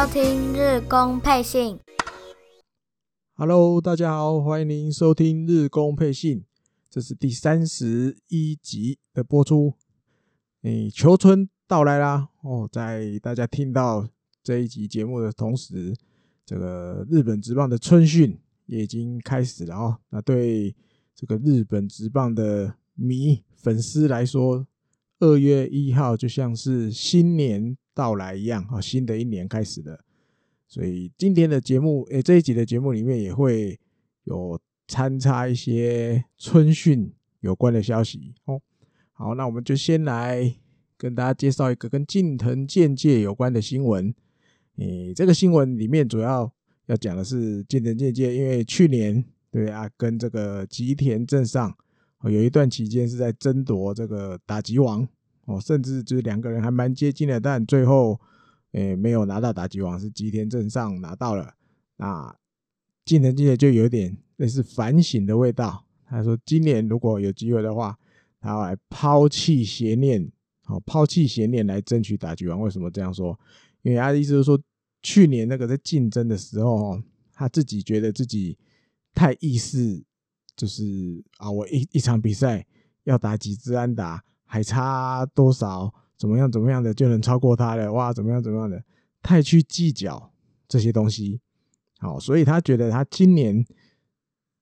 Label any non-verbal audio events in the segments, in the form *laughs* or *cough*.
收听日工配信。Hello，大家好，欢迎您收听日工配信，这是第三十一集的播出。诶，秋春到来啦！哦，在大家听到这一集节目的同时，这个日本职棒的春训也已经开始了哦。那对这个日本职棒的迷粉丝来说，二月一号就像是新年到来一样啊，新的一年开始了。所以今天的节目，诶，这一集的节目里面也会有参差一些春训有关的消息哦。好，那我们就先来跟大家介绍一个跟近藤健介有关的新闻。诶，这个新闻里面主要要讲的是近藤健介，因为去年对啊，跟这个吉田正尚。哦，有一段期间是在争夺这个打击王哦，甚至就是两个人还蛮接近的，但最后诶没有拿到打击王，是吉田正尚拿到了。那近藤健介就有点类似反省的味道。他说，今年如果有机会的话，他要来抛弃邪念，好，抛弃邪念来争取打击王。为什么这样说？因为他的意思是说，去年那个在竞争的时候，哦，他自己觉得自己太意识。就是啊，我一一场比赛要打几支安打，还差多少？怎么样？怎么样的就能超过他了？哇，怎么样？怎么样的？太去计较这些东西，好，所以他觉得他今年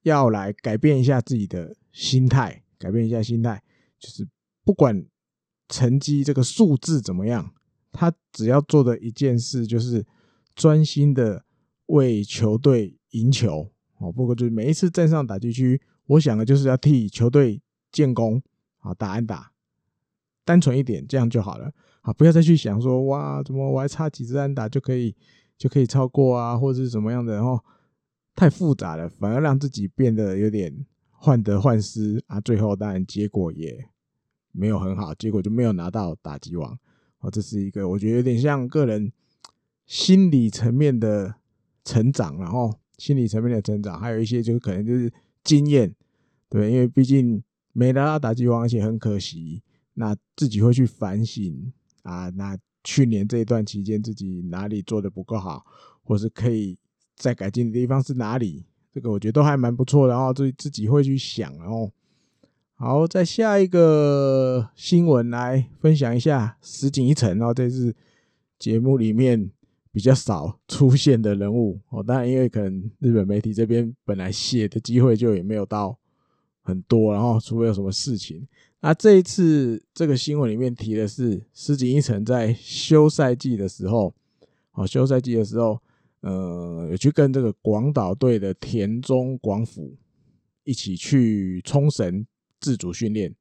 要来改变一下自己的心态，改变一下心态，就是不管成绩这个数字怎么样，他只要做的一件事就是专心的为球队赢球。哦，不过就是每一次站上打击区，我想的就是要替球队建功，啊，打安打，单纯一点，这样就好了，啊，不要再去想说，哇，怎么我还差几只安打就可以就可以超过啊，或者是什么样的，然后太复杂了，反而让自己变得有点患得患失。啊，最后当然结果也没有很好，结果就没有拿到打击王，哦，这是一个我觉得有点像个人心理层面的成长，然后。心理层面的成长，还有一些就是可能就是经验，对，因为毕竟没拿到打击王，而且很可惜，那自己会去反省啊，那去年这一段期间自己哪里做的不够好，或是可以再改进的地方是哪里，这个我觉得都还蛮不错的，然后自己自己会去想，然后好，再下一个新闻来分享一下石井一成，然后这次节目里面。比较少出现的人物哦，当然因为可能日本媒体这边本来写的机会就也没有到很多，然后除非有什么事情。那这一次这个新闻里面提的是石井一成在休赛季的时候，哦，休赛季的时候，呃，有去跟这个广岛队的田中广辅一起去冲绳自主训练。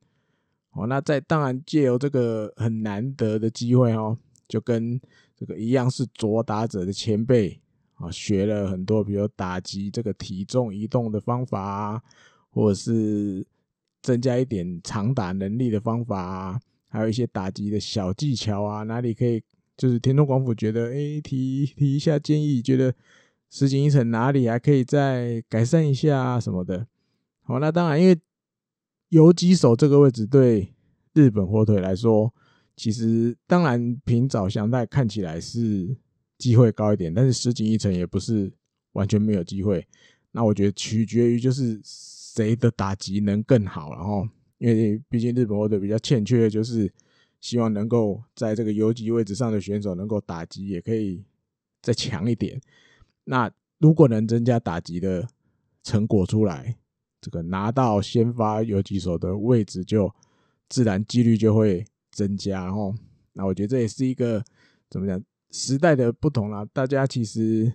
哦，那在当然借由这个很难得的机会哦，就跟这个一样是左打者的前辈啊，学了很多，比如打击这个体重移动的方法啊，或者是增加一点长打能力的方法啊，还有一些打击的小技巧啊，哪里可以就是田中广辅觉得，哎，提提一下建议，觉得石井一成哪里还可以再改善一下啊什么的。好，那当然，因为游击手这个位置对日本火腿来说。其实，当然，平沼翔太看起来是机会高一点，但是石井一成也不是完全没有机会。那我觉得取决于就是谁的打击能更好，然后因为毕竟日本火腿比较欠缺的就是希望能够在这个游击位置上的选手能够打击也可以再强一点。那如果能增加打击的成果出来，这个拿到先发游击手的位置就自然几率就会。增加，然后那我觉得这也是一个怎么讲时代的不同啦。大家其实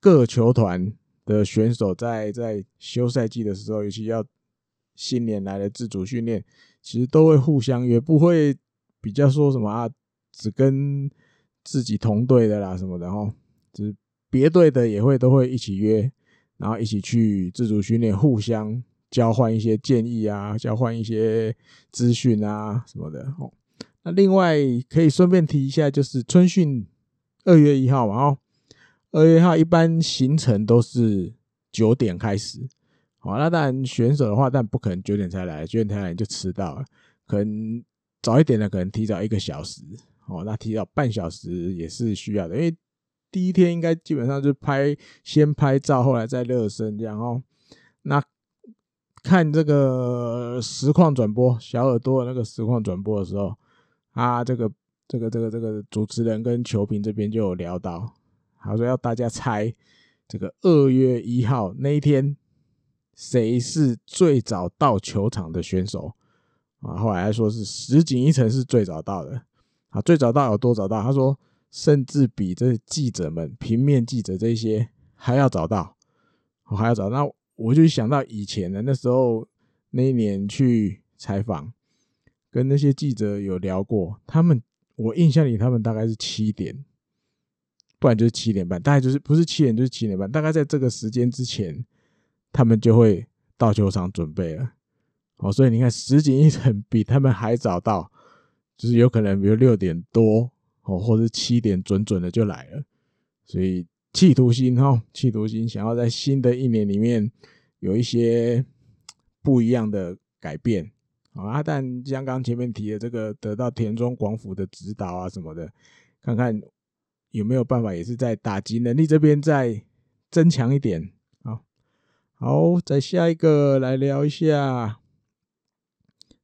各球团的选手在在休赛季的时候，尤其要新年来的自主训练，其实都会互相约，不会比较说什么啊，只跟自己同队的啦什么的哈，就是别队的也会都会一起约，然后一起去自主训练，互相。交换一些建议啊，交换一些资讯啊什么的哦。那另外可以顺便提一下，就是春训二月一号嘛哦，二月一号一般行程都是九点开始。好，那当然选手的话，但不可能九点才来，九点才来就迟到了。可能早一点的，可能提早一个小时。哦，那提早半小时也是需要的，因为第一天应该基本上就拍先拍照，后来再热身这样哦。那看这个实况转播，小耳朵的那个实况转播的时候，啊，这个这个这个这个主持人跟球评这边就有聊到，他说要大家猜这个二月一号那一天谁是最早到球场的选手啊？后来还说是石井一成是最早到的。啊，最早到有多早到？他说，甚至比这记者们、平面记者这些还要早到，我还要早。那我就想到以前的那时候，那一年去采访，跟那些记者有聊过，他们我印象里他们大概是七点，不然就是七点半，大概就是不是七点就是七点半，大概在这个时间之前，他们就会到球场准备了。哦，所以你看，石井一成比他们还早到。就是有可能，比如六点多哦，或者七点准准的就来了，所以企图心哦，企图心想要在新的一年里面有一些不一样的改变啊。但像刚前面提的这个，得到田中广辅的指导啊什么的，看看有没有办法，也是在打击能力这边再增强一点啊。好，再下一个来聊一下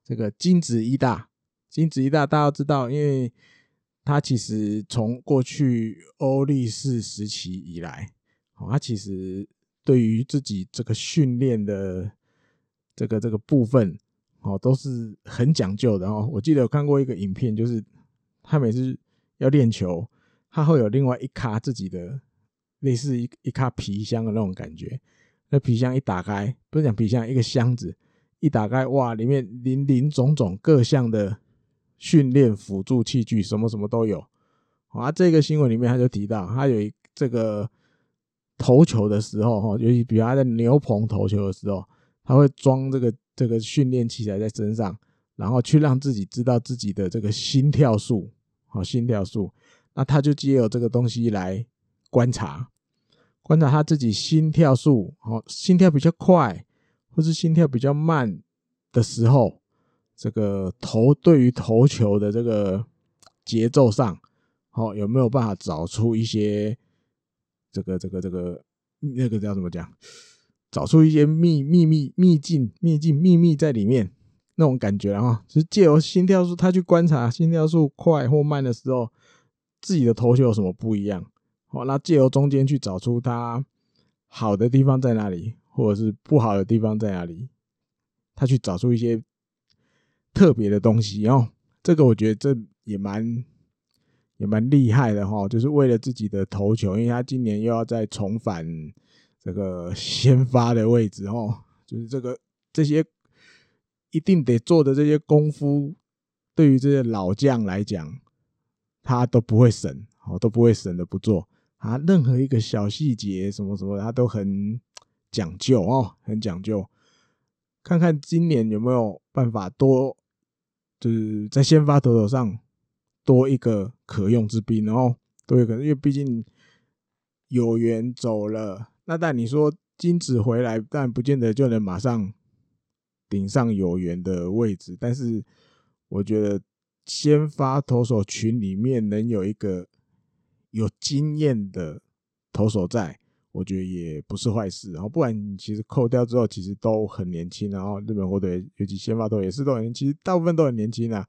这个金子一大。金子一大，大家都知道，因为他其实从过去欧力士时期以来，哦，他其实对于自己这个训练的这个这个部分，哦，都是很讲究的哦。我记得有看过一个影片，就是他每次要练球，他会有另外一卡自己的类似一一卡皮箱的那种感觉。那皮箱一打开，不是讲皮箱，一个箱子一打开，哇，里面林林总总各项的。训练辅助器具什么什么都有，啊，这个新闻里面他就提到，他有一这个投球的时候，哈，尤其比如他在牛棚投球的时候，他会装这个这个训练器材在身上，然后去让自己知道自己的这个心跳数，好，心跳数，那他就借由这个东西来观察，观察他自己心跳数，好，心跳比较快或是心跳比较慢的时候。这个投对于投球的这个节奏上，好，有没有办法找出一些这个这个这个那个叫怎么讲？找出一些秘秘密秘境秘境秘密在里面那种感觉，然后就是借由心跳数，他去观察心跳数快或慢的时候，自己的投球有什么不一样？好，那借由中间去找出他好的地方在哪里，或者是不好的地方在哪里，他去找出一些。特别的东西哦，这个我觉得这也蛮也蛮厉害的哈，就是为了自己的投球，因为他今年又要再重返这个先发的位置哦，就是这个这些一定得做的这些功夫，对于这些老将来讲，他都不会省哦，都不会省的不做啊，任何一个小细节什么什么，他都很讲究哦，很讲究，看看今年有没有办法多。就是在先发投手上多一个可用之兵，然后多一个，因为毕竟有缘走了，那但你说金子回来，但不见得就能马上顶上有缘的位置。但是我觉得先发投手群里面能有一个有经验的投手在。我觉得也不是坏事，然后不然其实扣掉之后，其实都很年轻，然后日本火腿尤其先发投也是都很年轻，大部分都很年轻啊。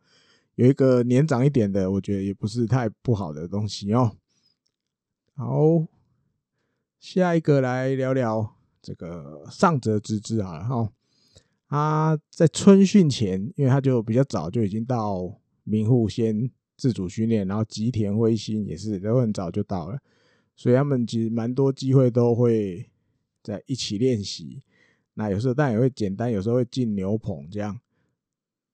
有一个年长一点的，我觉得也不是太不好的东西哦。好，下一个来聊聊这个上泽直之啊哈。他在春训前，因为他就比较早就已经到名护先自主训练，然后吉田辉星也是都很早就到了。所以他们其实蛮多机会都会在一起练习，那有时候但也会简单，有时候会进牛棚这样。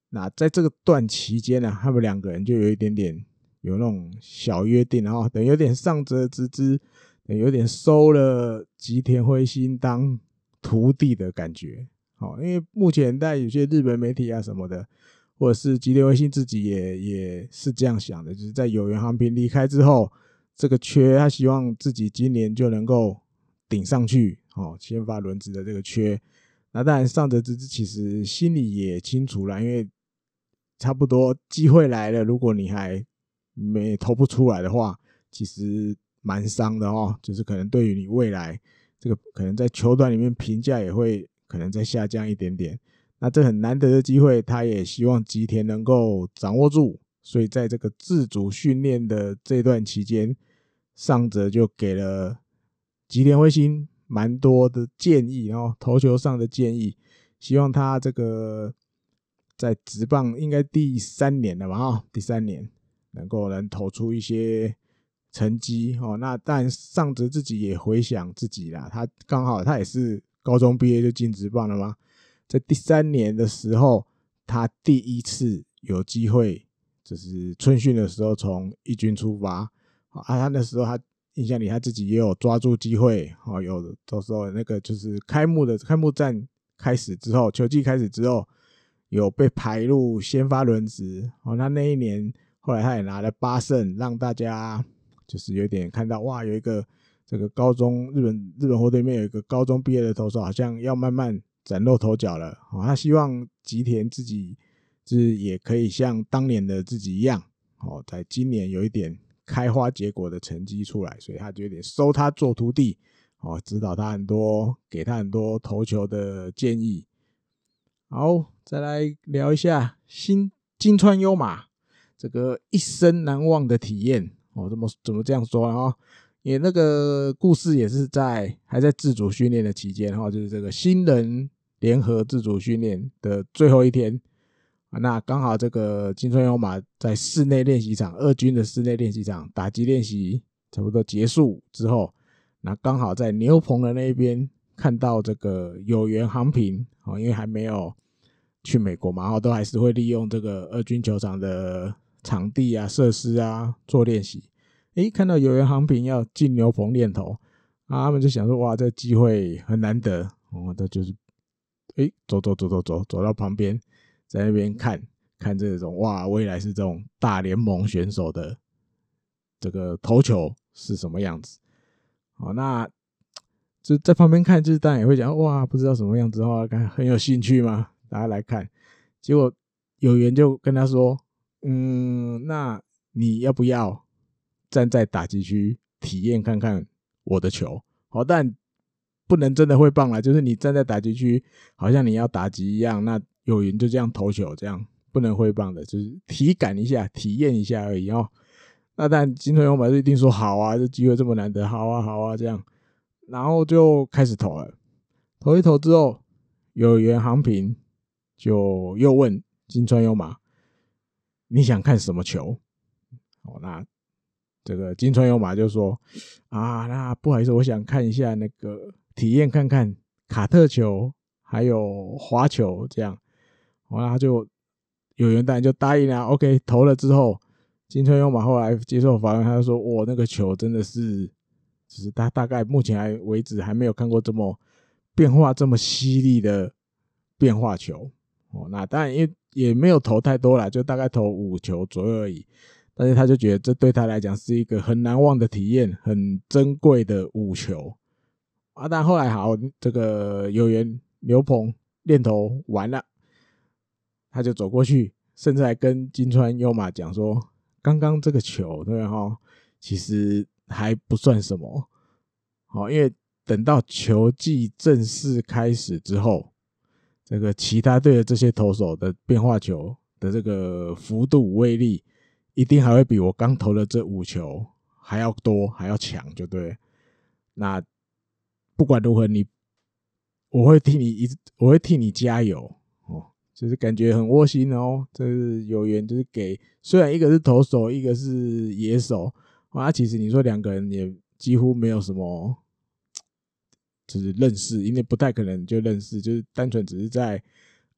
那在这个段期间呢，他们两个人就有一点点有那种小约定，然后等有点上泽之之，等有点收了吉田辉星当徒弟的感觉。好，因为目前在有些日本媒体啊什么的，或者是吉田辉星自己也也是这样想的，就是在有缘航平离开之后。这个缺，他希望自己今年就能够顶上去，哦，先发轮值的这个缺。那当然，上泽直之其实心里也清楚了，因为差不多机会来了，如果你还没投不出来的话，其实蛮伤的哦。就是可能对于你未来这个可能在球团里面评价也会可能再下降一点点。那这很难得的机会，他也希望吉田能够掌握住。所以在这个自主训练的这段期间，上泽就给了吉田辉星蛮多的建议哦，投球上的建议，希望他这个在职棒应该第三年了吧，哈，第三年能够能投出一些成绩哦。那但上泽自己也回想自己啦，他刚好他也是高中毕业就进职棒了嘛，在第三年的时候，他第一次有机会，就是春训的时候从一军出发。啊，他那时候他印象里他自己也有抓住机会，哦，有到时候那个就是开幕的开幕战开始之后，球季开始之后，有被排入先发轮值。哦，那那一年后来他也拿了八胜，让大家就是有点看到哇，有一个这个高中日本日本火腿里面有一个高中毕业的投手，好像要慢慢崭露头角了。哦，他希望吉田自己是也可以像当年的自己一样，哦，在今年有一点。开花结果的成绩出来，所以他就有点收他做徒弟，哦，指导他很多，给他很多投球的建议。好，再来聊一下新金川优马这个一生难忘的体验。哦，怎么怎么这样说啊？也那个故事也是在还在自主训练的期间，哈，就是这个新人联合自主训练的最后一天。啊，那刚好这个金川优马在室内练习场，二军的室内练习场打击练习差不多结束之后，那刚好在牛棚的那一边看到这个有缘航平，哦，因为还没有去美国嘛，然后都还是会利用这个二军球场的场地啊、设施啊做练习。诶，看到有原航平要进牛棚练投，啊，他们就想说，哇，这机会很难得，哦，这就是，诶，走走走走走，走到旁边。在那边看看这种哇，未来是这种大联盟选手的这个投球是什么样子？好，那就在旁边看，就是当然也会讲哇，不知道什么样子的话，看很有兴趣吗？大家来看，结果有缘就跟他说，嗯，那你要不要站在打击区体验看看我的球？好，但不能真的挥棒了，就是你站在打击区，好像你要打击一样，那。有人就这样投球，这样不能挥棒的，就是体感一下、体验一下而已哦。那但金川优马就一定说好啊，这机会这么难得，好啊，好啊，这样，然后就开始投了。投一投之后，有缘航平就又问金川优马：“你想看什么球？”哦，那这个金川有马就说：“啊，那不好意思，我想看一下那个体验看看卡特球，还有滑球这样。”完了，他就有缘当然就答应了。OK，投了之后，金川有马后来接受访问，他就说：“我那个球真的是，只是他大概目前还为止还没有看过这么变化这么犀利的变化球。”哦，那当然因为也没有投太多了，就大概投五球左右而已。但是他就觉得这对他来讲是一个很难忘的体验，很珍贵的五球啊。但后来好，这个有缘刘鹏练投完了。他就走过去，甚至还跟金川优马讲说：“刚刚这个球，对哈，其实还不算什么，好，因为等到球季正式开始之后，这个其他队的这些投手的变化球的这个幅度威力，一定还会比我刚投的这五球还要多，还要强，就对。那不管如何，你我会替你一，我会替你加油哦。”就是感觉很窝心哦，就是有缘，就是给虽然一个是投手，一个是野手，啊，其实你说两个人也几乎没有什么，就是认识，因为不太可能就认识，就是单纯只是在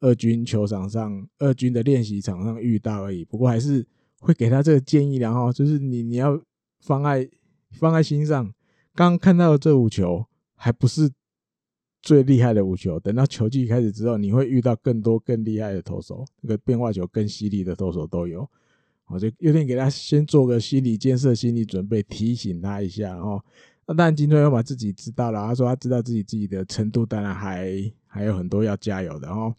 二军球场上、二军的练习场上遇到而已。不过还是会给他这个建议，然后就是你你要放在放在心上。刚看到的这五球还不是。最厉害的五球，等到球季开始之后，你会遇到更多更厉害的投手，那个变化球更犀利的投手都有。我就有点给他先做个心理建设、心理准备，提醒他一下哦。那当然，金川优马自己知道了，他说他知道自己自己的程度，当然还还有很多要加油的哦。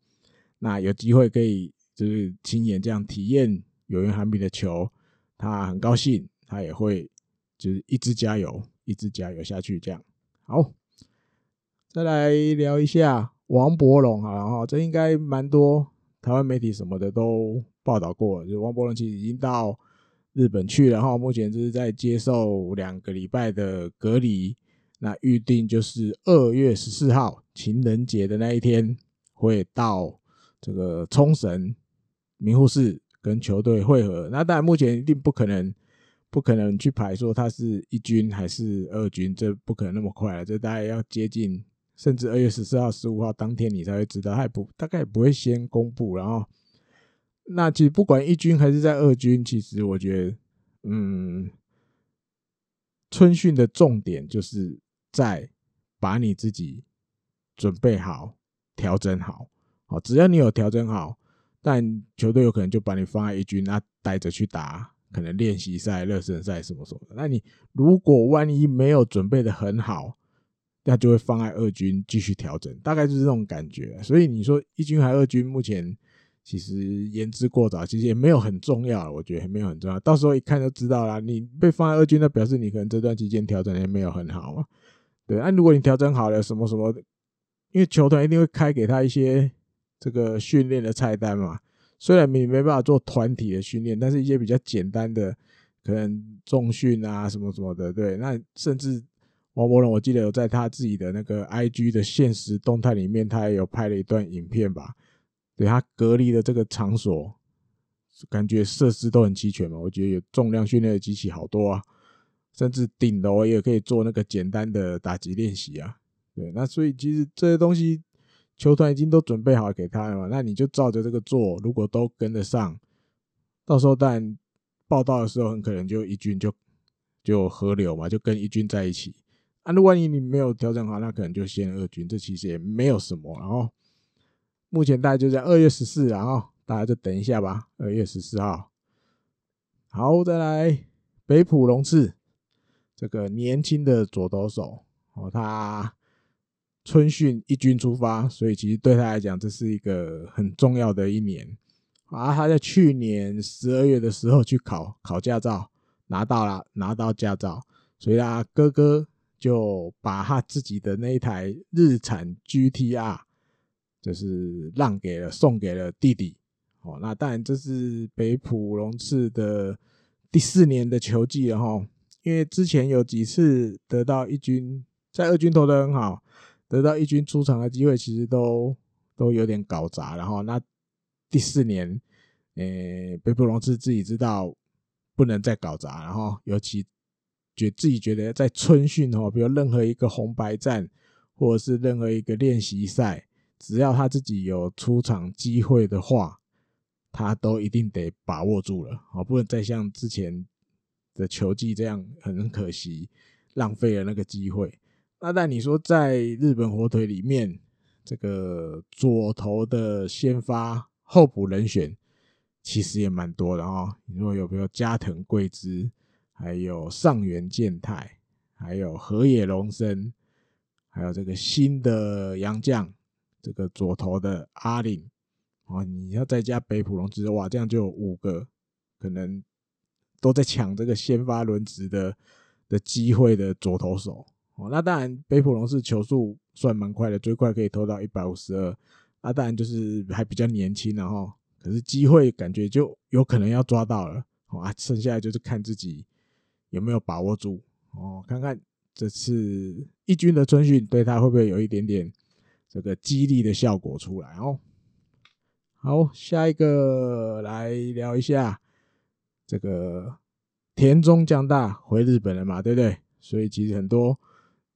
那有机会可以就是亲眼这样体验有缘航平的球，他很高兴，他也会就是一直加油，一直加油下去。这样好，再来聊一下王柏融，好了哈，这应该蛮多台湾媒体什么的都报道过，就王柏融其实已经到日本去了，然后目前就是在接受两个礼拜的隔离。那预定就是二月十四号情人节的那一天，会到这个冲绳名护市跟球队会合。那当然目前一定不可能，不可能去排说他是一军还是二军，这不可能那么快了。这大概要接近，甚至二月十四号、十五号当天你才会知道，他也不大概也不会先公布。然后，那其实不管一军还是在二军，其实我觉得，嗯，春训的重点就是。在把你自己准备好，调整好，好，只要你有调整好，但球队有可能就把你放在一军，那带着去打可能练习赛、热身赛什么什么的。那你如果万一没有准备的很好，那就会放在二军继续调整，大概就是这种感觉。所以你说一军还二军，目前其实言之过早，其实也没有很重要，我觉得也没有很重要。到时候一看就知道了，你被放在二军，那表示你可能这段期间调整也没有很好嘛。对，那、如果你调整好了什么什么，因为球团一定会开给他一些这个训练的菜单嘛。虽然你没办法做团体的训练，但是一些比较简单的，可能重训啊什么什么的，对。那甚至王柏伦，我记得有在他自己的那个 IG 的现实动态里面，他也有拍了一段影片吧。对，他隔离的这个场所，感觉设施都很齐全嘛。我觉得有重量训练的机器好多啊。甚至顶楼也可以做那个简单的打击练习啊，对，那所以其实这些东西球团已经都准备好给他了嘛，那你就照着这个做，如果都跟得上，到时候当然报道的时候很可能就一军就就合流嘛，就跟一军在一起啊。那万一你没有调整好，那可能就先二军，这其实也没有什么。然后目前大概就在二月十四，然后大家就等一下吧，二月十四号。好，再来北浦龙次。这个年轻的左投手哦，他春训一军出发，所以其实对他来讲，这是一个很重要的一年啊。他在去年十二月的时候去考考驾照，拿到了拿到驾照，所以他哥哥就把他自己的那一台日产 GTR，就是让给了送给了弟弟哦。那当然这是北浦龙次的第四年的球季了哈。因为之前有几次得到一军，在二军投得很好，得到一军出场的机会，其实都都有点搞砸。然后那第四年，诶，北埔龙次自己知道不能再搞砸，然后尤其觉自己觉得在春训哦，比如任何一个红白战，或者是任何一个练习赛，只要他自己有出场机会的话，他都一定得把握住了，哦，不能再像之前。的球技这样很可惜，浪费了那个机会。那但你说在日本火腿里面，这个左投的先发候补人选其实也蛮多的哦。你说有没有加藤贵之，还有上原健太，还有河野龙生，还有这个新的洋将，这个左投的阿领哦。你要再加北浦龙之哇，这样就有五个可能。都在抢这个先发轮值的的机会的左投手哦，那当然北埔龙是球速算蛮快的，最快可以投到一百五十二，那当然就是还比较年轻，然后可是机会感觉就有可能要抓到了哦啊，剩下来就是看自己有没有把握住哦，看看这次一军的春训对他会不会有一点点这个激励的效果出来哦。好，下一个来聊一下。这个田中将大回日本了嘛，对不对？所以其实很多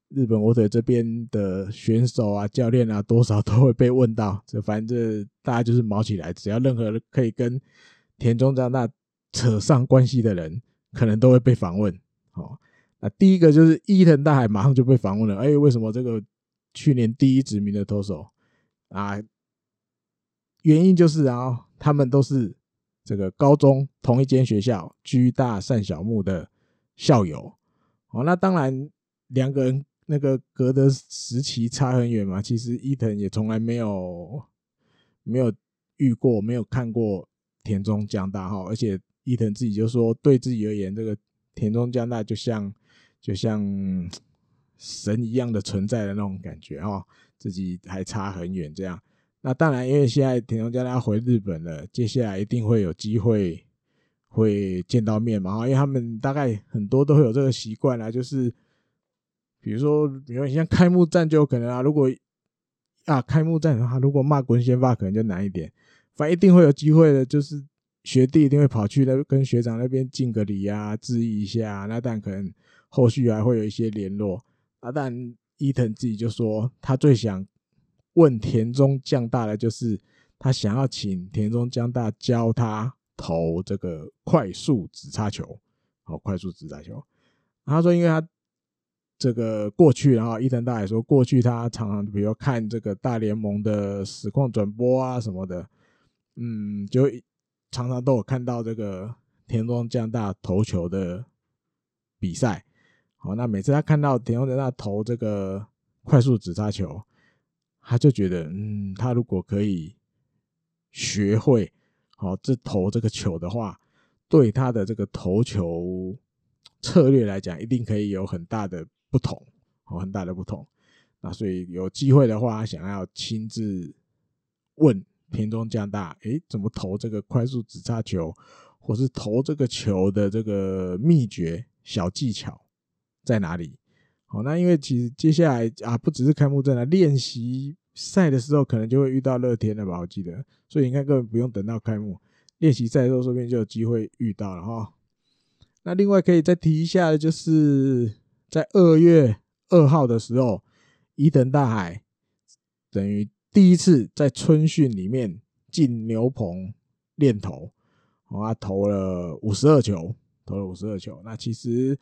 日本火腿这边的选手啊、教练啊，多少都会被问到。*laughs* 这反正大家就是毛起来，只要任何可以跟田中将大扯上关系的人，可能都会被访问。哦，那第一个就是伊藤大海，马上就被访问了。哎，为什么这个去年第一指名的投手啊？原因就是啊，他们都是。这个高中同一间学校，居大善小木的校友，哦，那当然两个人那个隔的时期差很远嘛。其实伊藤也从来没有没有遇过，没有看过田中将大哈，而且伊藤自己就说，对自己而言，这个田中将大就像就像神一样的存在的那种感觉哦，自己还差很远这样。那当然，因为现在田中将大回日本了，接下来一定会有机会会见到面嘛，因为他们大概很多都会有这个习惯啦，就是比如说，比如说像开幕战就有可能啊，如果啊开幕战的话，如果骂滚先发可能就难一点，反正一定会有机会的，就是学弟一定会跑去那跟学长那边敬个礼啊，致意一下啊，那但可能后续还会有一些联络啊，但伊藤自己就说他最想。问田中将大的就是他想要请田中将大教他投这个快速指叉球，好，快速指叉球。他说，因为他这个过去，然后伊藤大也说，过去他常常比如看这个大联盟的实况转播啊什么的，嗯，就常常都有看到这个田中将大投球的比赛。好，那每次他看到田中将大投这个快速直杀球。他就觉得，嗯，他如果可以学会好这投这个球的话，对他的这个投球策略来讲，一定可以有很大的不同，哦，很大的不同。那所以有机会的话，想要亲自问田中将大，诶，怎么投这个快速直叉球，或是投这个球的这个秘诀、小技巧在哪里？好，那因为其实接下来啊，不只是开幕战了，练习赛的时候可能就会遇到乐天了吧？我记得，所以应该根本不用等到开幕，练习赛的时候说不定就有机会遇到了哈。那另外可以再提一下的就是在二月二号的时候，伊藤大海等于第一次在春训里面进牛棚练投，他投了五十二球，投了五十二球。那其实。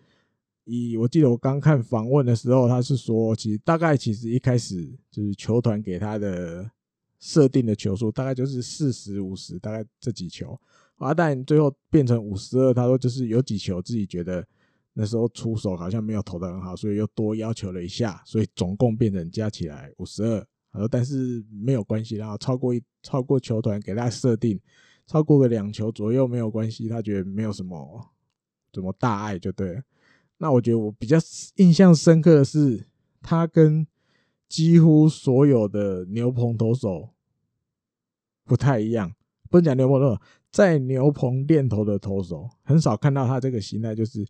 以我记得我刚看访问的时候，他是说，其实大概其实一开始就是球团给他的设定的球数，大概就是四十五十，大概这几球啊，但最后变成五十二，他说就是有几球自己觉得那时候出手好像没有投的很好，所以又多要求了一下，所以总共变成加起来五十二。他说但是没有关系，然后超过一超过球团给他设定超过个两球左右没有关系，他觉得没有什么怎么大碍就对了。那我觉得我比较印象深刻的是，他跟几乎所有的牛棚投手不太一样。不能讲牛棚投手，在牛棚练投的投手很少看到他这个形态，就是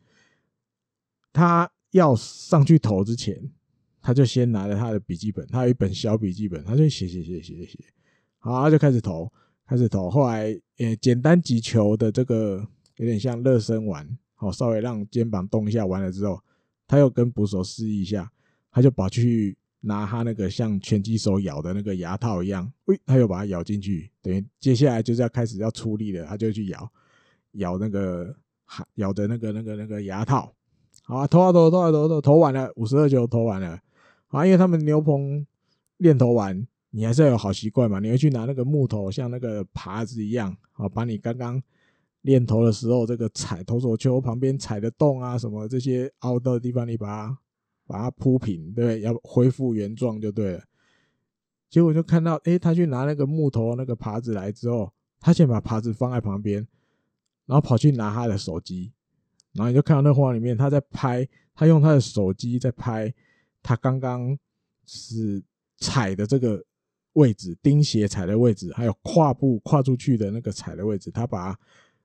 他要上去投之前，他就先拿着他的笔记本，他有一本小笔记本，他就写写写写写写，好，他就开始投，开始投。后来，呃，简单几球的这个有点像热身完。好，稍微让肩膀动一下，完了之后，他又跟捕手示意一下，他就跑去拿他那个像拳击手咬的那个牙套一样，喂，他又把它咬进去，等于接下来就是要开始要出力了，他就去咬，咬那个，咬的那个那个那个牙套。好啊，投啊投，投啊投，投投完了，五十二球投完了。啊，因为他们牛棚练投完，你还是要有好习惯嘛，你会去拿那个木头，像那个耙子一样，啊，把你刚刚。练投的时候，这个踩投手球旁边踩的洞啊，什么这些凹的地方，你把它把它铺平，对，要恢复原状就对了。结果就看到，诶，他去拿那个木头那个耙子来之后，他先把耙子放在旁边，然后跑去拿他的手机，然后你就看到那画里面，他在拍，他用他的手机在拍他刚刚是踩的这个位置，钉鞋踩的位置，还有跨步跨出去的那个踩的位置，他把。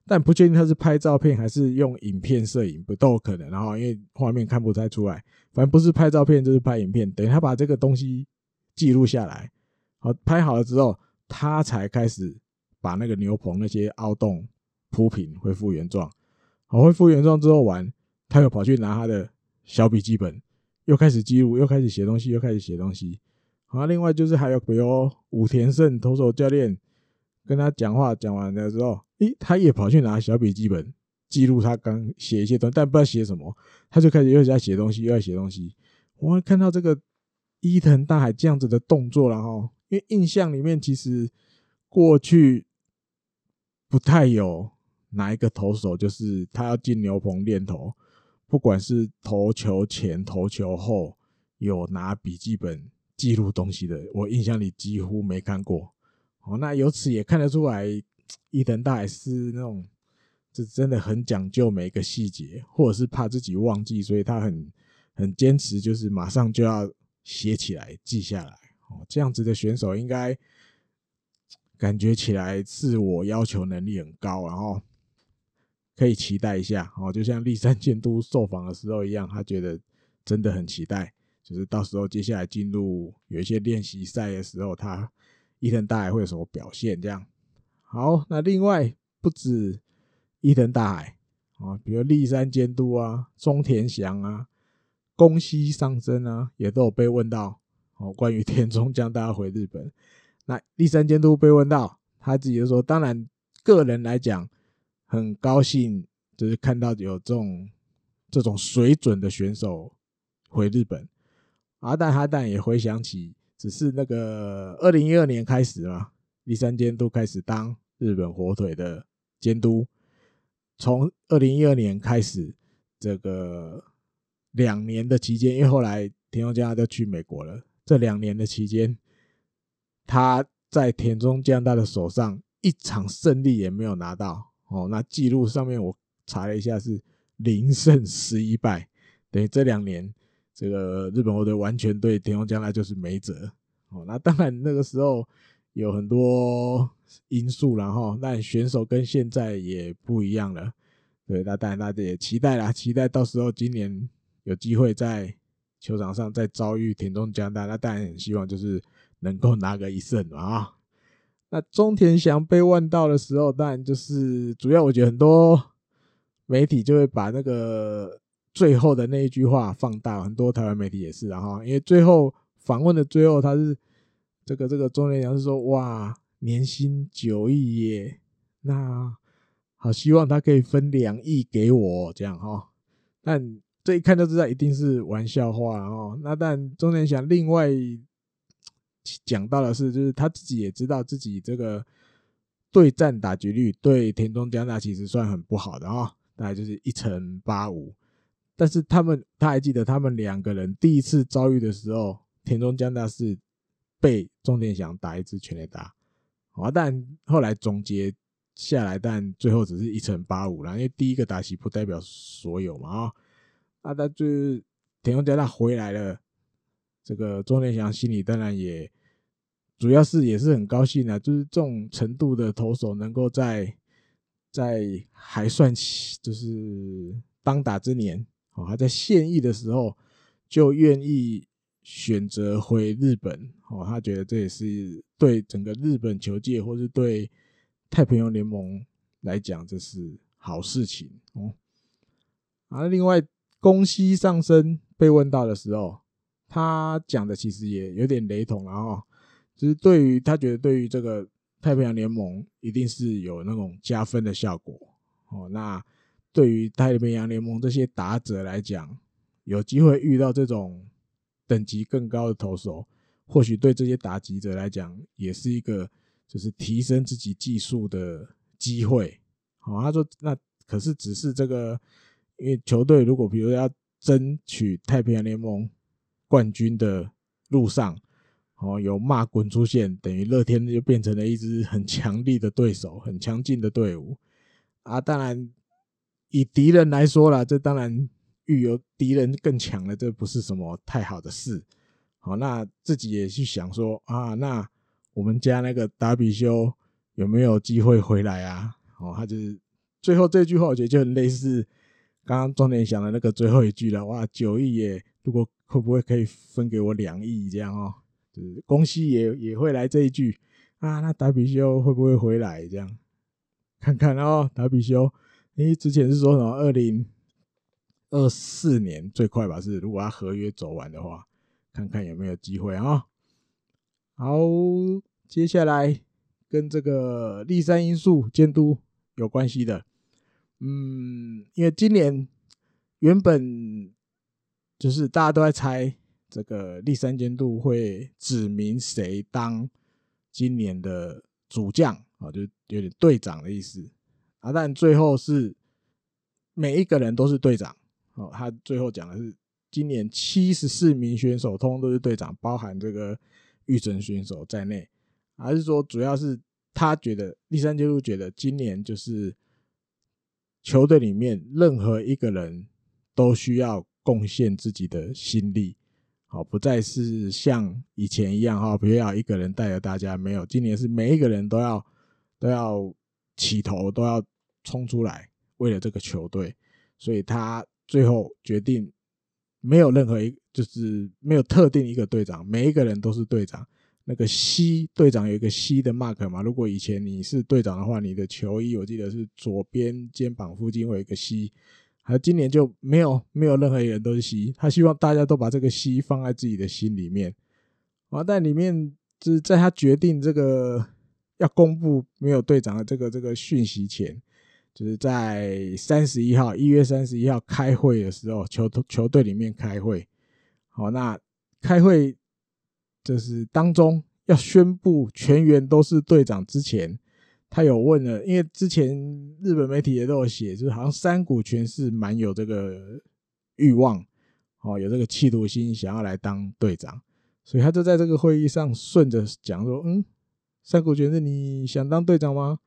但不确定他是拍照片还是用影片摄影，不都可能。然后因为画面看不太出来，反正不是拍照片就是拍影片。等于他把这个东西记录下来，好，拍好了之后，他才开始把那个牛棚那些凹洞铺平，恢复原状。我，恢复原状之后玩，他又跑去拿他的小笔记本，又开始记录，又开始写东西，又开始写东西。好，另外就是还有比如武田胜投手教练跟他讲话讲完了之后。诶，他也跑去拿小笔记本记录他刚写一些东西，但不知道写什么，他就开始又在写东西，又在写东西。我会看到这个伊藤大海这样子的动作然后，因为印象里面其实过去不太有哪一个投手，就是他要进牛棚练投，不管是投球前、投球后有拿笔记本记录东西的，我印象里几乎没看过。哦，那由此也看得出来。伊藤大海是那种这真的很讲究每一个细节，或者是怕自己忘记，所以他很很坚持，就是马上就要写起来、记下来。哦，这样子的选手应该感觉起来自我要求能力很高，然后可以期待一下。哦，就像立山监督受访的时候一样，他觉得真的很期待，就是到时候接下来进入有一些练习赛的时候，他伊藤大海会有什么表现？这样。好，那另外不止。伊藤大海啊，比如立山监督啊、中田翔啊、宫西尚生啊，也都有被问到哦。关于 *laughs* 田中将大家回日本，那立山监督被问到，他自己就说：“当然，个人来讲，很高兴，就是看到有这种这种水准的选手回日本。”啊，但他但也回想起，只是那个二零一二年开始嘛，栗山监督开始当日本火腿的监督。从二零一二年开始，这个两年的期间，因为后来田中将大就去美国了，这两年的期间，他在田中将大的手上一场胜利也没有拿到哦。那记录上面我查了一下是零胜十一败，等于这两年这个日本火腿完全对田中将大就是没辙哦。那当然那个时候有很多。因素，然后但选手跟现在也不一样了，对，那当然大家也期待啦，期待到时候今年有机会在球场上再遭遇田中将大，那当然很希望就是能够拿个一胜啊。那中田翔被问到的时候，当然就是主要我觉得很多媒体就会把那个最后的那一句话放大，很多台湾媒体也是，然后因为最后访问的最后他是这个这个中田翔是说哇。年薪九亿耶，那好希望他可以分两亿给我这样哈，但这一看就知道一定是玩笑话哦。那但中田翔另外讲到的是，就是他自己也知道自己这个对战打击率对田中江大其实算很不好的啊，大概就是一成八五。但是他们他还记得他们两个人第一次遭遇的时候，田中江大是被中田翔打一支全垒打。啊，但后来总结下来，但最后只是一成八五了，因为第一个打席不代表所有嘛啊。那他就是田中江大回来了，这个中田翔心里当然也主要是也是很高兴啊，就是这种程度的投手能够在在还算就是当打之年，哦，还在现役的时候就愿意。选择回日本哦，他觉得这也是对整个日本球界，或是对太平洋联盟来讲，这是好事情哦。啊，另外宫西上生被问到的时候，他讲的其实也有点雷同，然后就是对于他觉得对于这个太平洋联盟一定是有那种加分的效果哦。那对于太平洋联盟这些打者来讲，有机会遇到这种。等级更高的投手，或许对这些打击者来讲，也是一个就是提升自己技术的机会。好，他说那可是只是这个，因为球队如果比如要争取太平洋联盟冠军的路上，哦，有骂滚出现，等于乐天就变成了一支很强力的对手，很强劲的队伍啊。当然，以敌人来说啦，这当然。遇有敌人更强了，这不是什么太好的事。好，那自己也去想说啊，那我们家那个达比修有没有机会回来啊？哦，他就是最后这句话，我觉得就很类似刚刚中田想的那个最后一句了。哇，九亿耶，如果会不会可以分给我两亿这样哦？就是宫西也也会来这一句啊，那达比修会不会回来这样？看看哦，达比修，诶，之前是说什么二零？二四年最快吧，是如果他合约走完的话，看看有没有机会啊。好，接下来跟这个栗山英树监督有关系的，嗯，因为今年原本就是大家都在猜这个第三监督会指名谁当今年的主将啊，就有点队长的意思啊，但最后是每一个人都是队长。哦，他最后讲的是，今年七十四名选手通通都是队长，包含这个育成选手在内，还是说主要是他觉得第三监督觉得今年就是球队里面任何一个人都需要贡献自己的心力，好，不再是像以前一样哈，不要一个人带着大家，没有，今年是每一个人都要都要起头，都要冲出来，为了这个球队，所以他最后决定没有任何一，就是没有特定一个队长，每一个人都是队长。那个 C 队长有一个 C 的 mark 嘛？如果以前你是队长的话，你的球衣我记得是左边肩膀附近会有一个 C，而今年就没有没有任何一个人都是 C，他希望大家都把这个 C 放在自己的心里面。啊，但里面就是在他决定这个要公布没有队长的这个这个讯息前，就是在三十一号，一月三十一号开会的时候，球球队里面开会。好，那开会。就是当中要宣布全员都是队长之前，他有问了，因为之前日本媒体也都有写，就是好像山谷拳是蛮有这个欲望，哦，有这个企图心，想要来当队长，所以他就在这个会议上顺着讲说，嗯，山谷拳是你想当队长吗？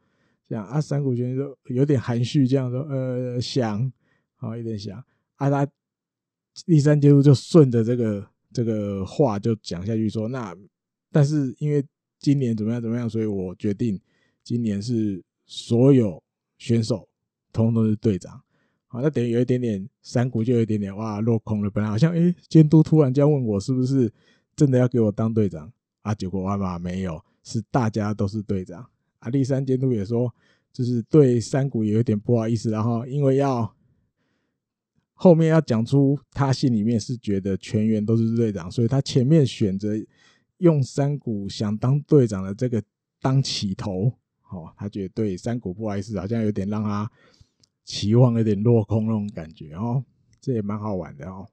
这样啊，山谷拳就有点含蓄，这样说，呃，想，好，有点想，啊，他第三阶段就顺着这个。这个话就讲下去说，那但是因为今年怎么样怎么样，所以我决定今年是所有选手通通都是队长。好，那等于有一点点山谷就有一点点哇落空了。本来好像诶监督突然间问我是不是真的要给我当队长啊？结果哇嘛没有，是大家都是队长。啊，立山监督也说，就是对山谷也有点不好意思，然后因为要。后面要讲出他心里面是觉得全员都是队长，所以他前面选择用山谷想当队长的这个当起头，哦，他觉得对山谷不好意思，好像有点让他期望有点落空那种感觉哦，这也蛮好玩的哦。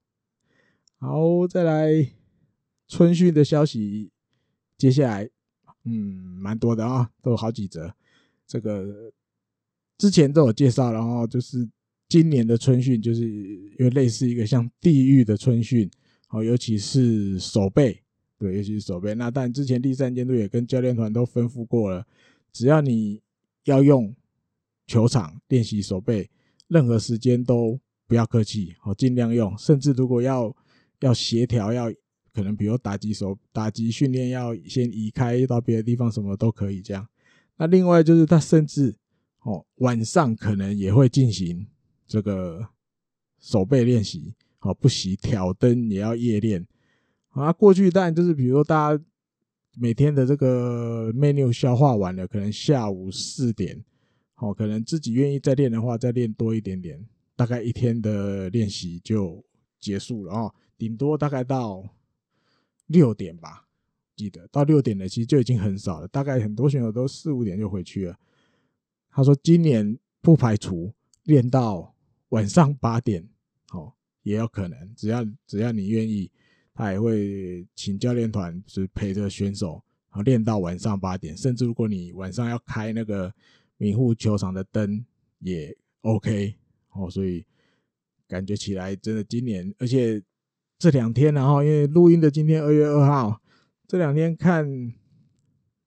好，再来春训的消息，接下来嗯蛮多的啊，都有好几则，这个之前都有介绍，然后就是。今年的春训就是有类似一个像地狱的春训，好，尤其是守备，对，尤其是守备。那但之前第三监督也跟教练团都吩咐过了，只要你要用球场练习手背，任何时间都不要客气，好，尽量用。甚至如果要要协调，要可能比如打击手打击训练要先移开到别的地方，什么都可以这样。那另外就是他甚至哦晚上可能也会进行。这个守备练习，好，不惜挑灯也要夜练啊。过去当然就是，比如说大家每天的这个 menu 消化完了，可能下午四点，好，可能自己愿意再练的话，再练多一点点，大概一天的练习就结束了啊。顶多大概到六点吧，记得到六点的其实就已经很少了，大概很多选手都四五点就回去了。他说今年不排除练到。晚上八点，哦，也有可能，只要只要你愿意，他也会请教练团就是陪着选手，然后练到晚上八点，甚至如果你晚上要开那个明护球场的灯也 OK，哦，所以感觉起来真的今年，而且这两天，然后因为录音的今天二月二号，这两天看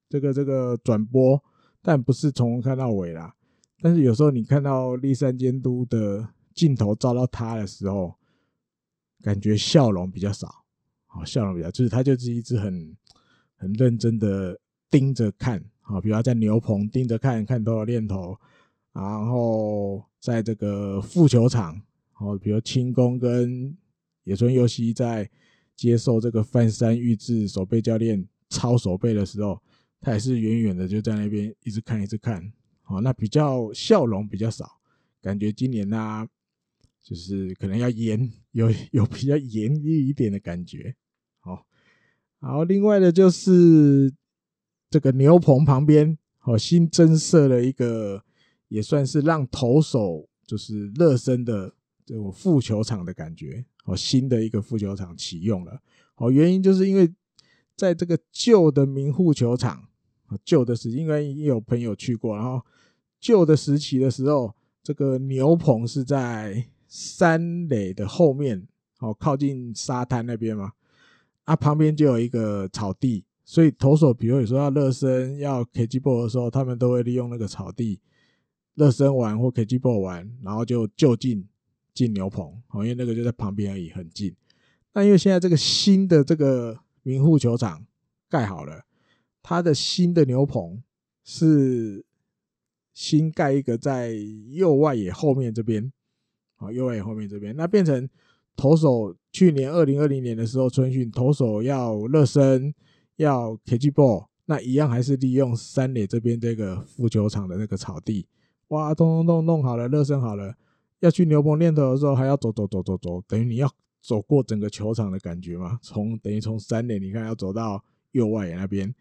这个这个转播，但不是从看到尾啦，但是有时候你看到立山监督的。镜头照到他的时候，感觉笑容比较少，好，笑容比较，就是他就是一直很很认真的盯着看，好，比如在牛棚盯着看看多少练头，然后在这个副球场，好，比如清宫跟野村佑希在接受这个饭山裕志守备教练抄守备的时候，他也是远远的就在那边一直看一直看，好，那比较笑容比较少，感觉今年呢、就是可能要严，有有比较严厉一点的感觉，好，另外的就是这个牛棚旁边，哦，新增设了一个，也算是让投手就是热身的这种副球场的感觉，哦，新的一个副球场启用了，哦，原因就是因为在这个旧的名护球场，旧的时期，因为也有朋友去过，然后旧的时期的时候，这个牛棚是在。山垒的后面，哦，靠近沙滩那边嘛，啊，旁边就有一个草地，所以投手比如有时候要热身、要 catch ball 的时候，他们都会利用那个草地热身完或 catch ball 完，然后就就近进牛棚，因为那个就在旁边而已，很近。那因为现在这个新的这个名护球场盖好了，它的新的牛棚是新盖一个在右外野后面这边，啊，右外野后面这边，那变成投手去年二零二零年的时候春训，投手要热身，要 catch ball，那一样还是利用三垒这边这个副球场的那个草地。哇，咚咚咚弄好了，热身好了，要去牛棚练投的时候，还要走走走走走，等于你要走过整个球场的感觉嘛。从等于从三垒，你看要走到右外野那边，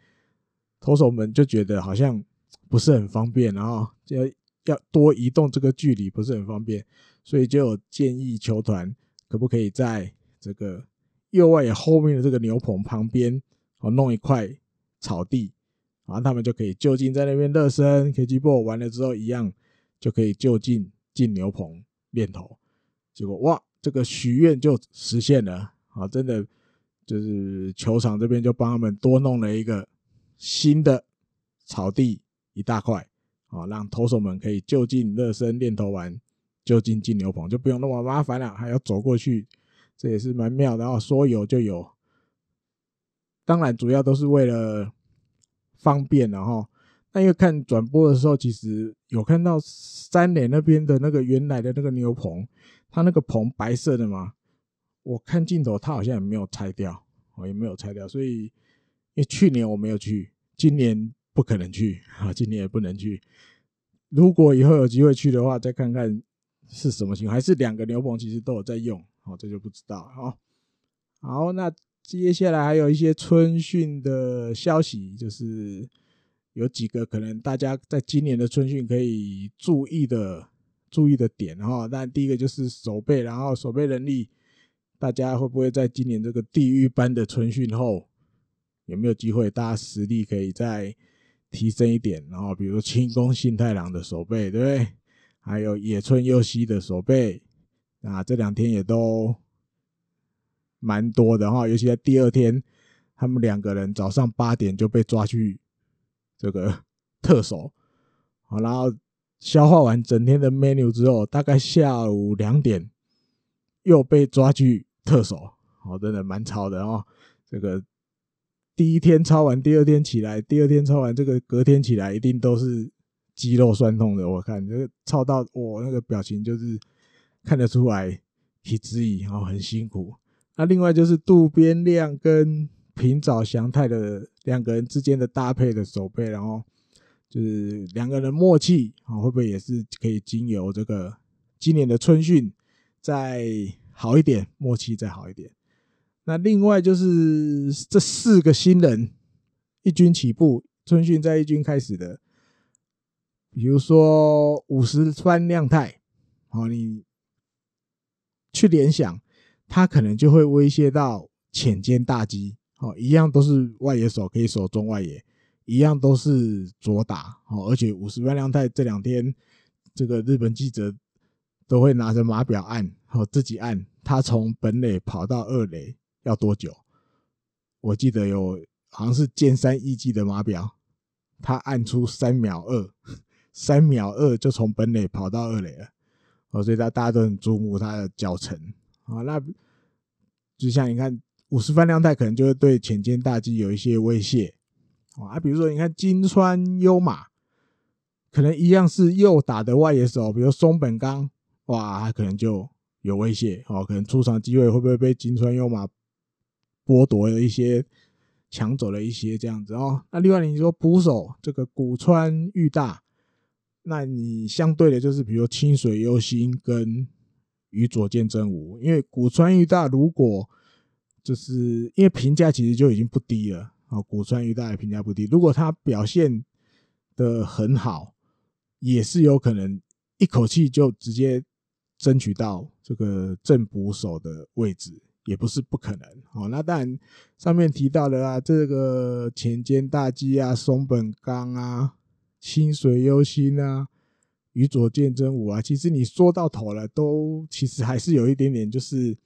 投手们就觉得好像不是很方便，然后要要多移动这个距离不是很方便，所以就有建议球团可不可以在这个右外野后面的这个牛棚旁边，哦，弄一块草地。然后他们就可以就近在那边热身 KG Ball 完了之后一样就可以就近进牛棚练投。结果哇，这个许愿就实现了啊！真的就是球场这边就帮他们多弄了一个新的草地一大块啊，让投手们可以就近热身练投完就近进牛棚，就不用那么麻烦了，还要走过去，这也是蛮妙的。然后说有就有，当然主要都是为了。方便然后，那因为看转播的时候，其实有看到三垒那边的那个原来的那个牛棚，它那个棚白色的嘛，我看镜头它好像也没有拆掉，哦，也没有拆掉，所以因为去年我没有去，今年不可能去啊，今年也不能去。如果以后有机会去的话，再看看是什么情况，还是两个牛棚其实都有在用，哦，这就不知道啊。好，那。接下来还有一些春训的消息，就是有几个可能大家在今年的春训可以注意的注意的点哈。那第一个就是守备，然后守备能力，大家会不会在今年这个地狱般的春训后，有没有机会大家实力可以再提升一点？然后比如清宫幸太郎的守备，对不对？还有野村佑希的手背啊这两天也都。蛮多的哈，尤其在第二天，他们两个人早上八点就被抓去这个 *laughs* 特守，好，然后消化完整天的 menu 之后，大概下午两点又被抓去特守，哦，真的蛮吵的哦。这个第一天抄完，第二天起来，第二天抄完，这个隔天起来一定都是肌肉酸痛的。我看这个操到我那个表情就是看得出来，体质疑，然后很辛苦。那另外就是渡边亮跟平沼祥太的两个人之间的搭配的手背，然后就是两个人默契啊，会不会也是可以经由这个今年的春训再好一点，默契再好一点？那另外就是这四个新人一军起步，春训在一军开始的，比如说五十番亮太，好，你去联想。他可能就会威胁到浅间大基，哦，一样都是外野手，可以守中外野，一样都是左打，哦，而且五十番亮太这两天，这个日本记者都会拿着码表按，哦，自己按，他从本垒跑到二垒要多久？我记得有好像是剑山义纪的码表，他按出三秒二，三秒二就从本垒跑到二垒了，哦，所以他大家都很注目他的脚程。啊，那就像你看，五十番亮太可能就会对浅间大基有一些威胁啊。比如说，你看金川优马，可能一样是右打的外野手，比如松本刚，哇，他可能就有威胁哦。可能出场机会会不会被金川优马剥夺了一些，抢走了一些这样子哦。那另外你说捕手这个古川裕大，那你相对的就是比如清水优心跟。与佐见真吾，因为古川裕大如果就是因为评价其实就已经不低了啊，古川裕大的评价不低，如果他表现的很好，也是有可能一口气就直接争取到这个正捕手的位置，也不是不可能。好，那当然上面提到的啊，这个前间大基啊、松本刚啊、清水优心啊。与佐见真吾啊，其实你说到头了，都其实还是有一点点，就是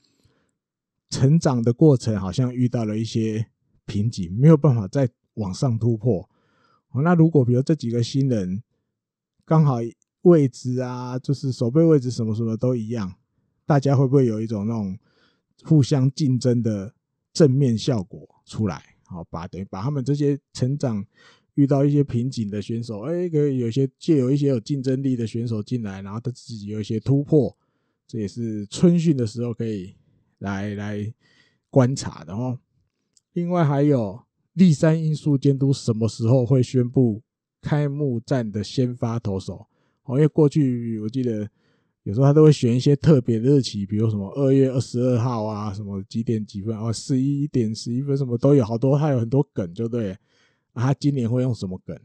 成长的过程好像遇到了一些瓶颈，没有办法再往上突破。那如果比如这几个新人刚好位置啊，就是守备位置什么什么都一样，大家会不会有一种那种互相竞争的正面效果出来？好，把等于把他们这些成长遇到一些瓶颈的选手，哎，可以有些借有一些有竞争力的选手进来，然后他自己有一些突破，这也是春训的时候可以来来观察的哦。另外还有立山因素监督什么时候会宣布开幕战的先发投手？哦，因为过去我记得。有时候他都会选一些特别的日期，比如什么二月二十二号啊，什么几点几分啊，十一点十一分什么都有，好多他有很多梗，就对。他今年会用什么梗？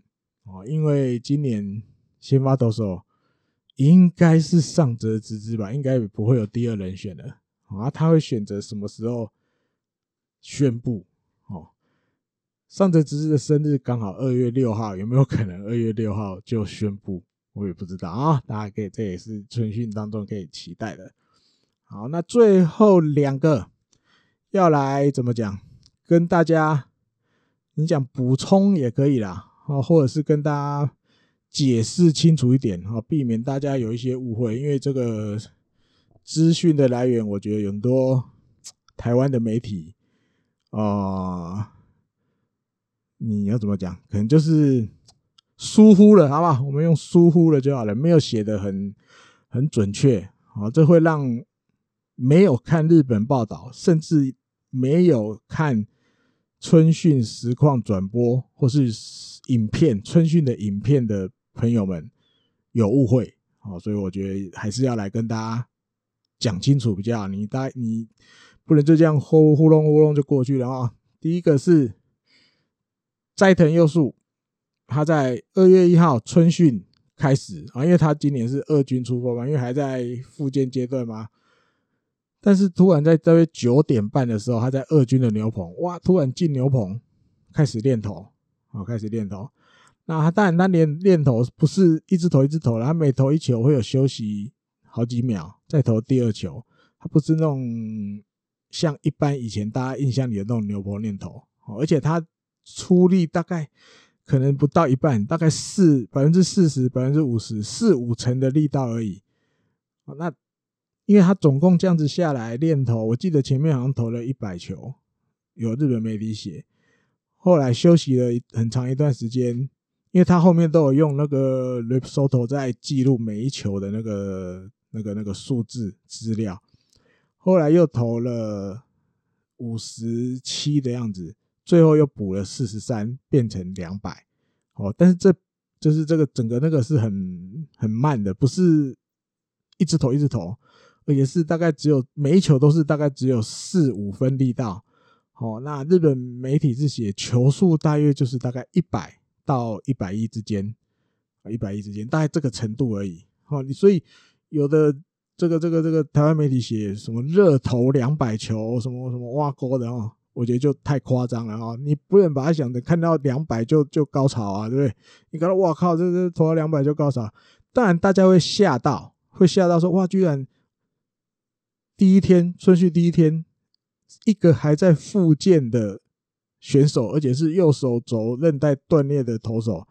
哦，因为今年先发投手应该是上泽直之吧，应该不会有第二人选了。啊，他会选择什么时候宣布？哦，上泽直之的生日刚好二月六号，有没有可能二月六号就宣布？我也不知道啊，大家可以，这也是春训当中可以期待的。好，那最后两个要来怎么讲？跟大家你讲补充也可以啦，啊，或者是跟大家解释清楚一点啊，避免大家有一些误会。因为这个资讯的来源，我觉得有很多台湾的媒体啊，你要怎么讲？可能就是。疏忽了，好不好？我们用疏忽了就好了，没有写的很很准确，好，这会让没有看日本报道，甚至没有看春训实况转播或是影片春训的影片的朋友们有误会，好，所以我觉得还是要来跟大家讲清楚比较好。你大你不能就这样呼呼隆呼隆就过去了啊！第一个是斋藤佑树。他在二月一号春训开始啊，因为他今年是二军出发嘛，因为还在复健阶段嘛。但是突然在大约九点半的时候，他在二军的牛棚，哇！突然进牛棚开始练投，啊，开始练投。那他当然他练练投不是一直投一直投了，他每投一球会有休息好几秒，再投第二球。他不是那种像一般以前大家印象里的那种牛棚练投，而且他出力大概。可能不到一半，大概四百分之四十、百分之五十、四五成的力道而已。那因为他总共这样子下来练投，我记得前面好像投了一百球，有日本媒体写。后来休息了很长一段时间，因为他后面都有用那个 Rip Soto 在记录每一球的那个、那个、那个数字资料。后来又投了五十七的样子。最后又补了四十三，变成两百，哦，但是这就是这个整个那个是很很慢的，不是一直投一直投，也是大概只有每一球都是大概只有四五分力道，哦，那日本媒体是写球速大约就是大概一百到一百一之间，啊，一百一之间，大概这个程度而已，哦，你所以有的这个这个这个台湾媒体写什么热投两百球，什么什么挖沟的哦。我觉得就太夸张了哈！你不能把它想着看到两百就就高潮啊，对不对？你看到哇靠，这这投了两百就高潮，当然大家会吓到，会吓到说哇，居然第一天春训第一天，一个还在复健的选手，而且是右手肘韧带断裂的投手，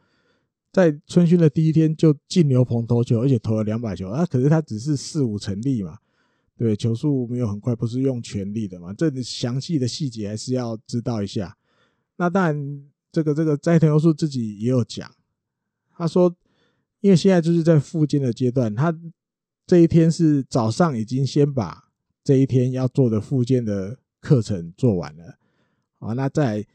在春训的第一天就进牛棚投球，而且投了两百球，那可是他只是四五成力嘛。对，球速没有很快，不是用全力的嘛？这详细的细节还是要知道一下。那当然，这个这个斋藤优树自己也有讲，他说，因为现在就是在复健的阶段，他这一天是早上已经先把这一天要做的复健的课程做完了。啊，那在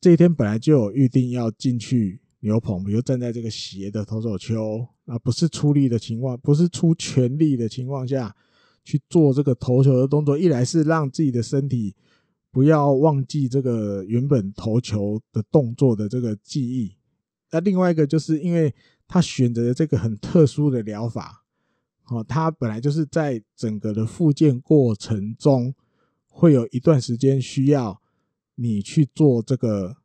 这一天本来就有预定要进去牛棚，比如站在这个斜的投手丘，啊，不是出力的情况，不是出全力的情况下。去做这个投球的动作，一来是让自己的身体不要忘记这个原本投球的动作的这个记忆，那另外一个就是因为他选择了这个很特殊的疗法，哦，他本来就是在整个的复健过程中会有一段时间需要你去做这个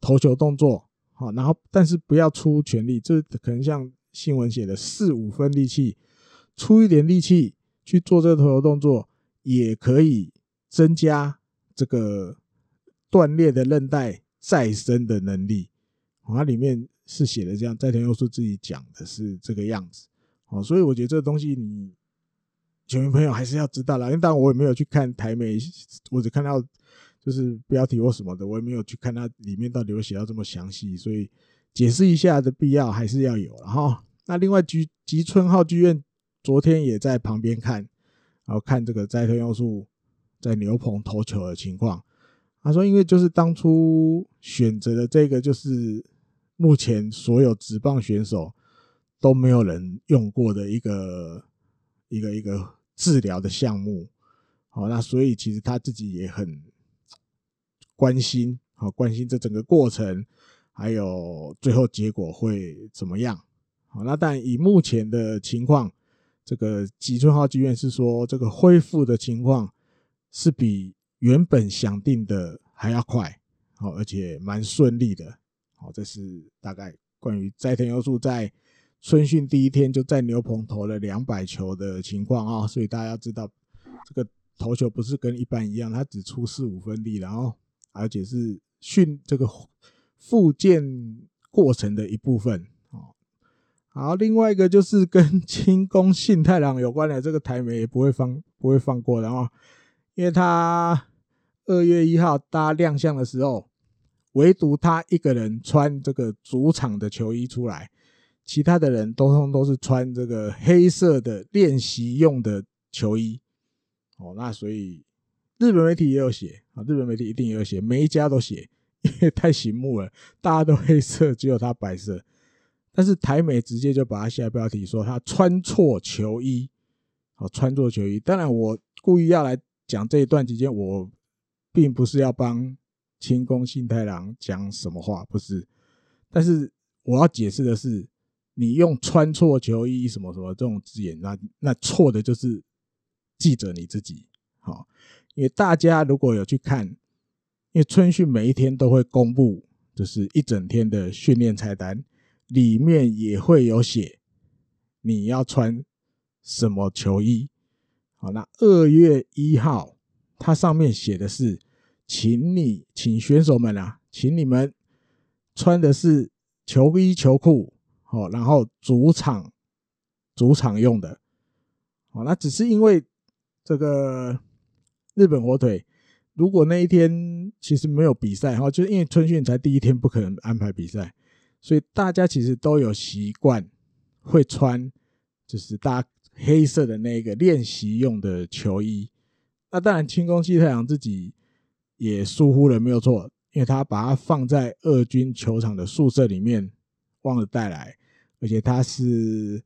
投球动作，好，然后但是不要出全力，这可能像新闻写的四五分力气，出一点力气。去做这个投球动作，也可以增加这个断裂的韧带再生的能力。它里面是写的这样，斋田佑树自己讲的是这个样子，哦，所以我觉得这个东西你球迷朋友还是要知道啦。因为当然我也没有去看台媒，我只看到就是标题或什么的，我也没有去看它里面到底有写到这么详细，所以解释一下的必要还是要有。然后，那另外吉吉村浩剧院昨天也在旁边看，然后看这个斋藤优树在牛棚投球的情况。他说，因为就是当初选择的这个就是。目前所有职棒选手都没有人用过的一个一个一个治疗的项目，好，那所以其实他自己也很关心，好关心这整个过程，还有最后结果会怎么样？好，那但以目前的情况，这个吉村浩剧院是说这个恢复的情况是比原本想定的还要快，好，而且蛮顺利的。好，这是大概关于斋藤优树在春训第一天就在牛棚投了两百球的情况啊，所以大家知道，这个投球不是跟一般一样，他只出四五分力，然后而且是训这个复健过程的一部分哦。好，另外一个就是跟清宫信太郎有关的，这个台媒也不会放不会放过的啊，因为他二月一号大家亮相的时候。唯独他一个人穿这个主场的球衣出来，其他的人通通都是穿这个黑色的练习用的球衣。哦，那所以日本媒体也有写啊，日本媒体一定也有写，每一家都写，*laughs* 因为太醒目了，大家都黑色，只有他白色。但是台媒直接就把他下标题说他穿错球衣，哦，穿错球衣。当然，我故意要来讲这一段期间，我并不是要帮。清宫信太郎讲什么话不是？但是我要解释的是，你用穿错球衣什么什么这种字眼，那那错的就是记者你自己。好，因为大家如果有去看，因为春训每一天都会公布，就是一整天的训练菜单，里面也会有写你要穿什么球衣。好，那二月一号，它上面写的是。请你，请选手们啊，请你们穿的是球衣球裤，好，然后主场主场用的，好，那只是因为这个日本火腿，如果那一天其实没有比赛哈，就是因为春训才第一天，不可能安排比赛，所以大家其实都有习惯会穿，就是搭黑色的那个练习用的球衣。那当然，清宫幸太郎自己。也疏忽了，没有错，因为他把它放在二军球场的宿舍里面，忘了带来，而且他是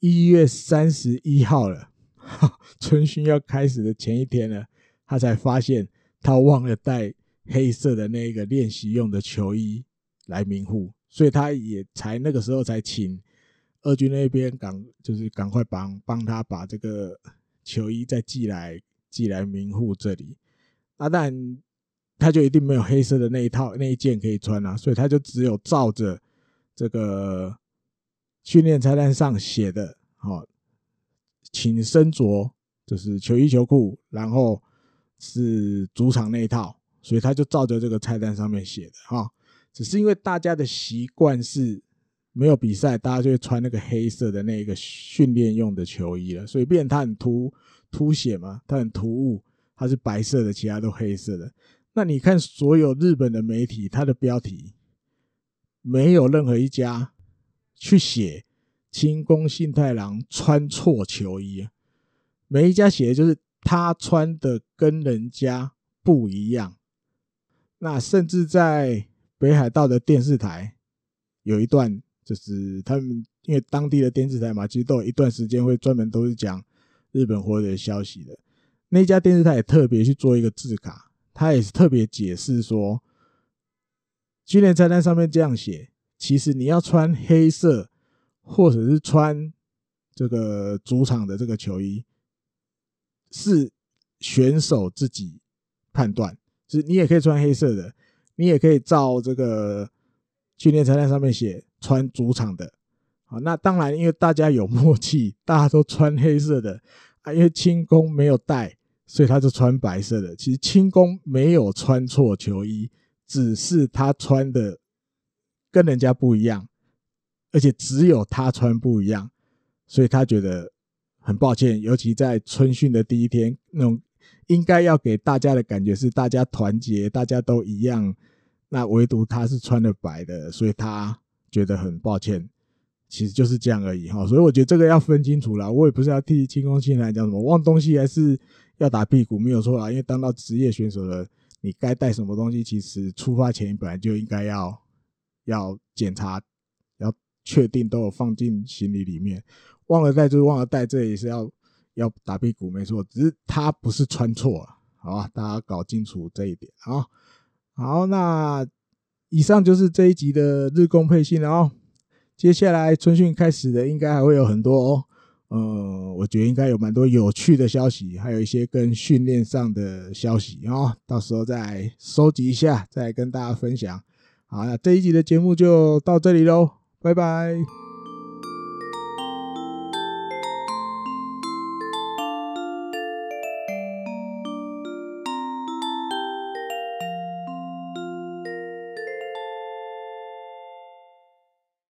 一月三十一号了，*laughs* 春训要开始的前一天了，他才发现他忘了带黑色的那个练习用的球衣来明护，所以他也才那个时候才请二军那边赶，就是赶快帮帮他把这个球衣再寄来寄来明护这里，啊，但。他就一定没有黑色的那一套那一件可以穿啊，所以他就只有照着这个训练菜单上写的，好，请身着就是球衣球裤，然后是主场那一套，所以他就照着这个菜单上面写的哈。只是因为大家的习惯是没有比赛，大家就会穿那个黑色的那个训练用的球衣了，所以变他很突凸显嘛，他很突兀，他是白色的，其他都黑色的。那你看，所有日本的媒体，它的标题没有任何一家去写清宫信太郎穿错球衣，每一家写的就是他穿的跟人家不一样。那甚至在北海道的电视台有一段，就是他们因为当地的电视台嘛，其实都有一段时间会专门都是讲日本火腿的消息的。那家电视台也特别去做一个字卡。他也是特别解释说，训练菜单上面这样写，其实你要穿黑色，或者是穿这个主场的这个球衣，是选手自己判断。就是你也可以穿黑色的，你也可以照这个训练菜单上面写穿主场的。好，那当然，因为大家有默契，*laughs* 大家都穿黑色的啊，因为清宫没有带。所以他就穿白色的。其实清宫没有穿错球衣，只是他穿的跟人家不一样。而且只有他穿不一样，所以他觉得很抱歉。尤其在春训的第一天，那种应该要给大家的感觉是大家团结，大家都一样，那唯独他是穿的白的，所以他觉得很抱歉。其实就是这样而已哈，所以我觉得这个要分清楚啦。我也不是要替清宫幸来讲什么忘东西，还是要打屁股，没有错啦。因为当到职业选手了，你该带什么东西，其实出发前本来就应该要要检查，要确定都有放进行李里面。忘了带就是忘了带，这也是要要打屁股，没错。只是他不是穿错了，好吧？大家搞清楚这一点啊。好，那以上就是这一集的日工配信了哦。接下来春训开始的，应该还会有很多哦，呃，我觉得应该有蛮多有趣的消息，还有一些跟训练上的消息哦，到时候再收集一下，再跟大家分享。好，那这一集的节目就到这里喽，拜拜。